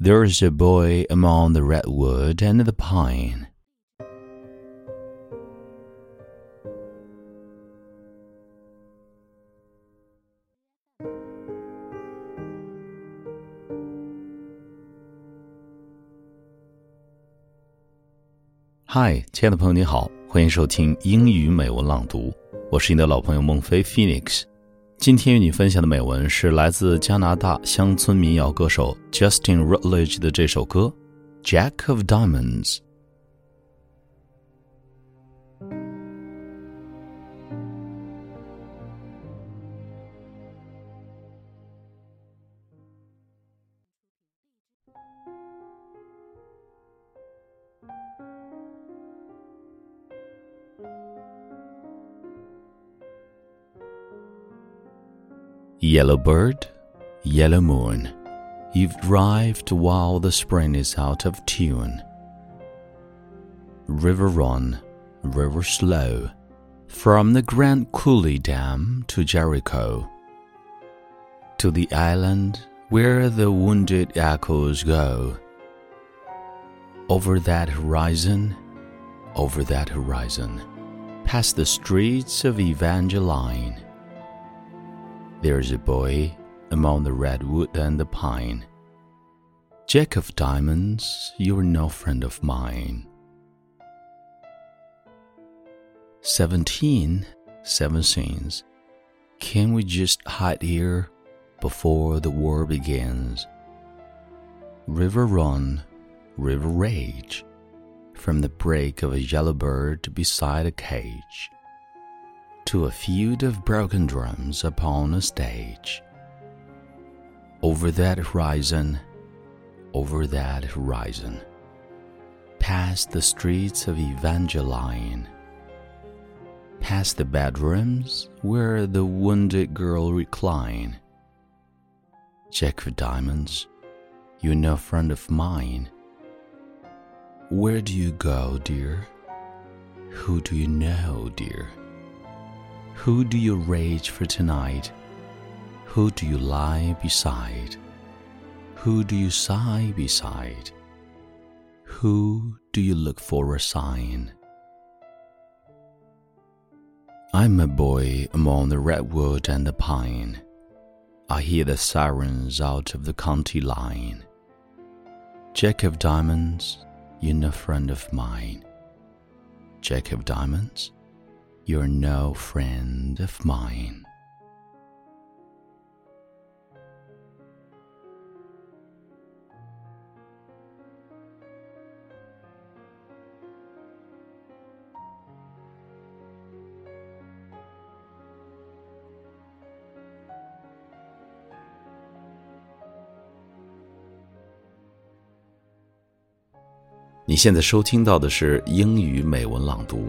There is a boy among the redwood and the pine. 嗨，亲爱的朋友，你好，欢迎收听英语美文朗读，我是你的老朋友孟非 Phoenix。今天与你分享的美文是来自加拿大乡村民谣歌手 Justin Rutledge 的这首歌《Jack of Diamonds》。Yellow bird, yellow moon, you've arrived while the spring is out of tune. River run, river slow, from the Grand Coulee Dam to Jericho, to the island where the wounded echoes go. Over that horizon, over that horizon, past the streets of Evangeline there's a boy among the redwood and the pine. Jack of diamonds, you're no friend of mine. Seventeen, seven scenes. Can we just hide here before the war begins? River run, river rage, from the break of a yellow bird beside a cage to a feud of broken drums upon a stage. Over that horizon, over that horizon, past the streets of Evangeline, past the bedrooms where the wounded girl recline. Jack of diamonds, you're no friend of mine. Where do you go, dear? Who do you know, dear? Who do you rage for tonight? Who do you lie beside? Who do you sigh beside? Who do you look for a sign? I'm a boy among the redwood and the pine. I hear the sirens out of the county line. Jack of diamonds, you're no friend of mine. Jack of diamonds, you're no friend of mine. 你现在收听到的是英语美文朗读。